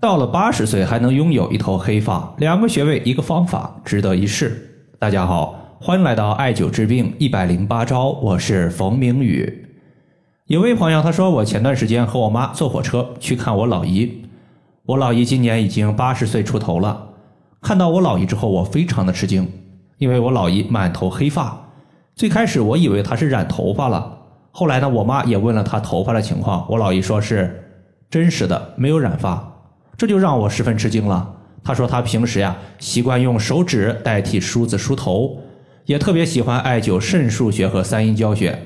到了八十岁还能拥有一头黑发，两个穴位一个方法，值得一试。大家好，欢迎来到艾灸治病一百零八招，我是冯明宇。有位朋友他说，我前段时间和我妈坐火车去看我老姨，我老姨今年已经八十岁出头了。看到我老姨之后，我非常的吃惊，因为我老姨满头黑发。最开始我以为她是染头发了，后来呢，我妈也问了她头发的情况，我老姨说是真实的，没有染发。这就让我十分吃惊了。他说他平时呀习惯用手指代替梳子梳头，也特别喜欢艾灸肾腧穴和三阴交穴。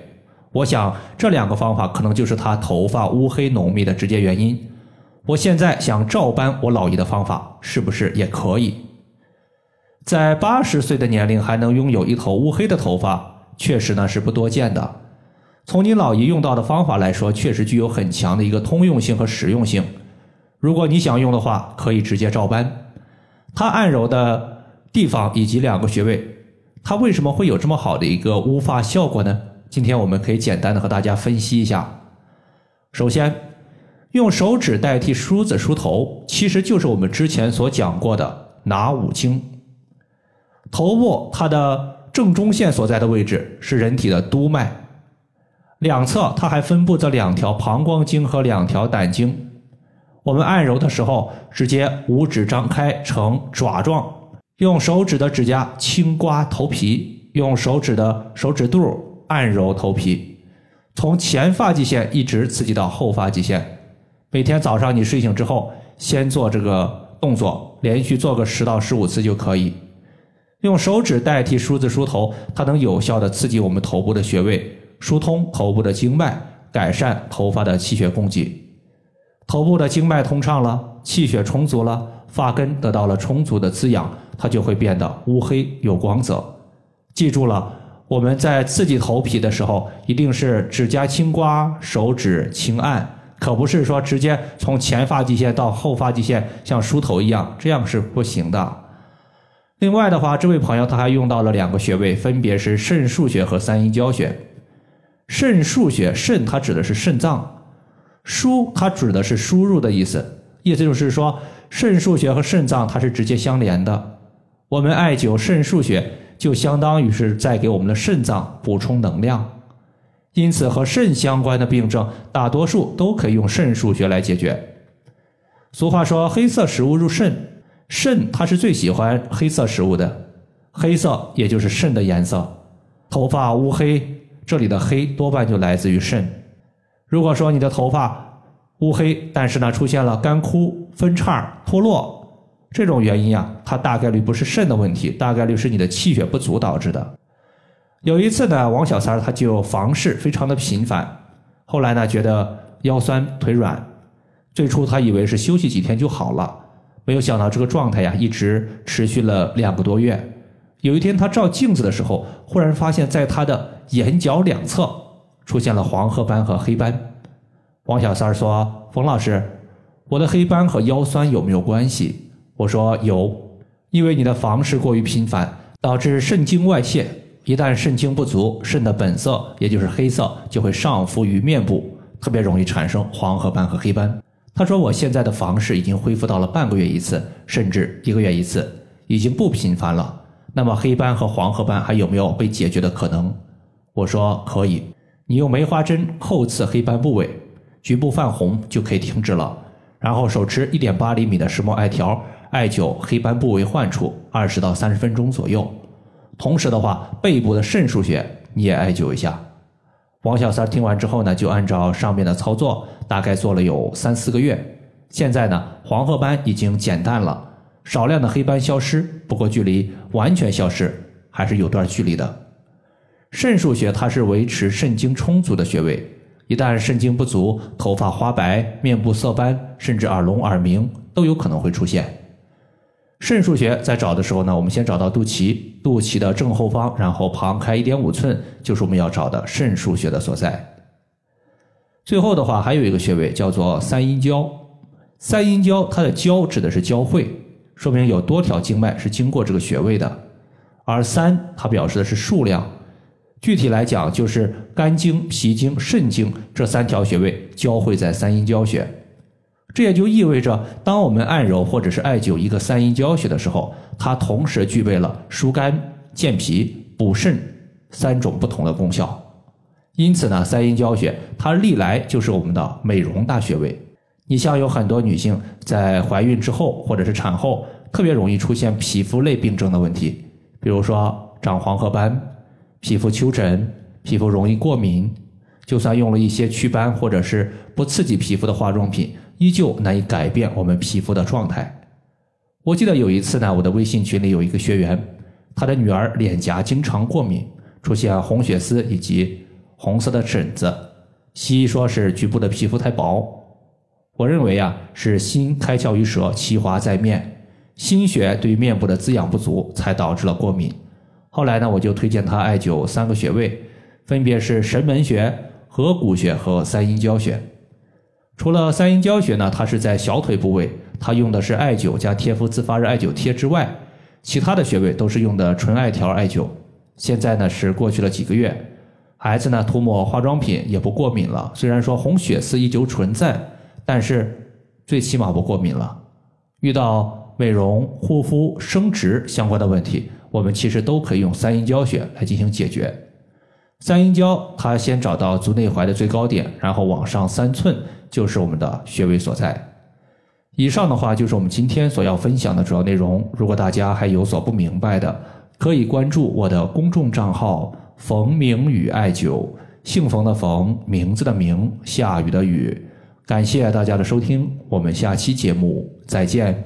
我想这两个方法可能就是他头发乌黑浓密的直接原因。我现在想照搬我老姨的方法，是不是也可以？在八十岁的年龄还能拥有一头乌黑的头发，确实呢是不多见的。从你老姨用到的方法来说，确实具有很强的一个通用性和实用性。如果你想用的话，可以直接照搬。它按揉的地方以及两个穴位，它为什么会有这么好的一个乌发效果呢？今天我们可以简单的和大家分析一下。首先，用手指代替梳子梳头，其实就是我们之前所讲过的拿五经。头部它的正中线所在的位置是人体的督脉，两侧它还分布着两条膀胱经和两条胆经。我们按揉的时候，直接五指张开成爪状，用手指的指甲轻刮头皮，用手指的手指肚按揉头皮，从前发际线一直刺激到后发际线。每天早上你睡醒之后，先做这个动作，连续做个十到十五次就可以。用手指代替梳子梳头，它能有效的刺激我们头部的穴位，疏通头部的经脉，改善头发的气血供给。头部的经脉通畅了，气血充足了，发根得到了充足的滋养，它就会变得乌黑有光泽。记住了，我们在刺激头皮的时候，一定是指甲轻刮，手指轻按，可不是说直接从前发际线到后发际线像梳头一样，这样是不行的。另外的话，这位朋友他还用到了两个穴位，分别是肾腧穴和三阴交穴。肾腧穴，肾它指的是肾脏。输它指的是输入的意思，意思就是说肾腧穴和肾脏它是直接相连的。我们艾灸肾腧穴，就相当于是在给我们的肾脏补充能量。因此，和肾相关的病症，大多数都可以用肾腧穴来解决。俗话说：“黑色食物入肾，肾它是最喜欢黑色食物的，黑色也就是肾的颜色。头发乌黑，这里的黑多半就来自于肾。”如果说你的头发乌黑，但是呢出现了干枯、分叉、脱落这种原因呀，它大概率不是肾的问题，大概率是你的气血不足导致的。有一次呢，王小三儿他就房事非常的频繁，后来呢觉得腰酸腿软，最初他以为是休息几天就好了，没有想到这个状态呀一直持续了两个多月。有一天他照镜子的时候，忽然发现在他的眼角两侧。出现了黄褐斑和黑斑，王小三儿说：“冯老师，我的黑斑和腰酸有没有关系？”我说：“有，因为你的房事过于频繁，导致肾精外泄。一旦肾精不足，肾的本色也就是黑色就会上浮于面部，特别容易产生黄褐斑和黑斑。”他说：“我现在的房事已经恢复到了半个月一次，甚至一个月一次，已经不频繁了。那么黑斑和黄褐斑还有没有被解决的可能？”我说：“可以。”你用梅花针叩刺黑斑部位，局部泛红就可以停止了。然后手持一点八厘米的石墨艾条，艾灸黑斑部位患处二十到三十分钟左右。同时的话，背部的肾腧穴你也艾灸一下。王小三听完之后呢，就按照上面的操作，大概做了有三四个月。现在呢，黄褐斑已经减淡了，少量的黑斑消失，不过距离完全消失还是有段距离的。肾腧穴它是维持肾精充足的穴位，一旦肾精不足，头发花白、面部色斑，甚至耳聋耳鸣都有可能会出现。肾腧穴在找的时候呢，我们先找到肚脐，肚脐的正后方，然后旁开一点五寸，就是我们要找的肾腧穴的所在。最后的话，还有一个穴位叫做三阴交。三阴交它的交指的是交汇，说明有多条经脉是经过这个穴位的，而三它表示的是数量。具体来讲，就是肝经、脾经、肾经这三条穴位交汇在三阴交穴。这也就意味着，当我们按揉或者是艾灸一个三阴交穴的时候，它同时具备了疏肝、健脾、补肾三种不同的功效。因此呢，三阴交穴它历来就是我们的美容大穴位。你像有很多女性在怀孕之后或者是产后，特别容易出现皮肤类病症的问题，比如说长黄褐斑、皮肤丘疹、皮肤容易过敏，就算用了一些祛斑或者是不刺激皮肤的化妆品。依旧难以改变我们皮肤的状态。我记得有一次呢，我的微信群里有一个学员，他的女儿脸颊经常过敏，出现红血丝以及红色的疹子。西医说是局部的皮肤太薄，我认为啊是心开窍于舌，其华在面，心血对面部的滋养不足，才导致了过敏。后来呢，我就推荐他艾灸三个穴位，分别是神门穴、合谷穴和三阴交穴。除了三阴交穴呢，它是在小腿部位，它用的是艾灸加贴敷自发热艾灸贴之外，其他的穴位都是用的纯艾条艾灸。现在呢是过去了几个月，孩子呢涂抹化妆品也不过敏了。虽然说红血丝依旧存在，但是最起码不过敏了。遇到美容、护肤、生殖相关的问题，我们其实都可以用三阴交穴来进行解决。三阴交，它先找到足内踝的最高点，然后往上三寸就是我们的穴位所在。以上的话就是我们今天所要分享的主要内容。如果大家还有所不明白的，可以关注我的公众账号“冯明宇艾灸”，姓冯的冯，名字的名，下雨的雨。感谢大家的收听，我们下期节目再见。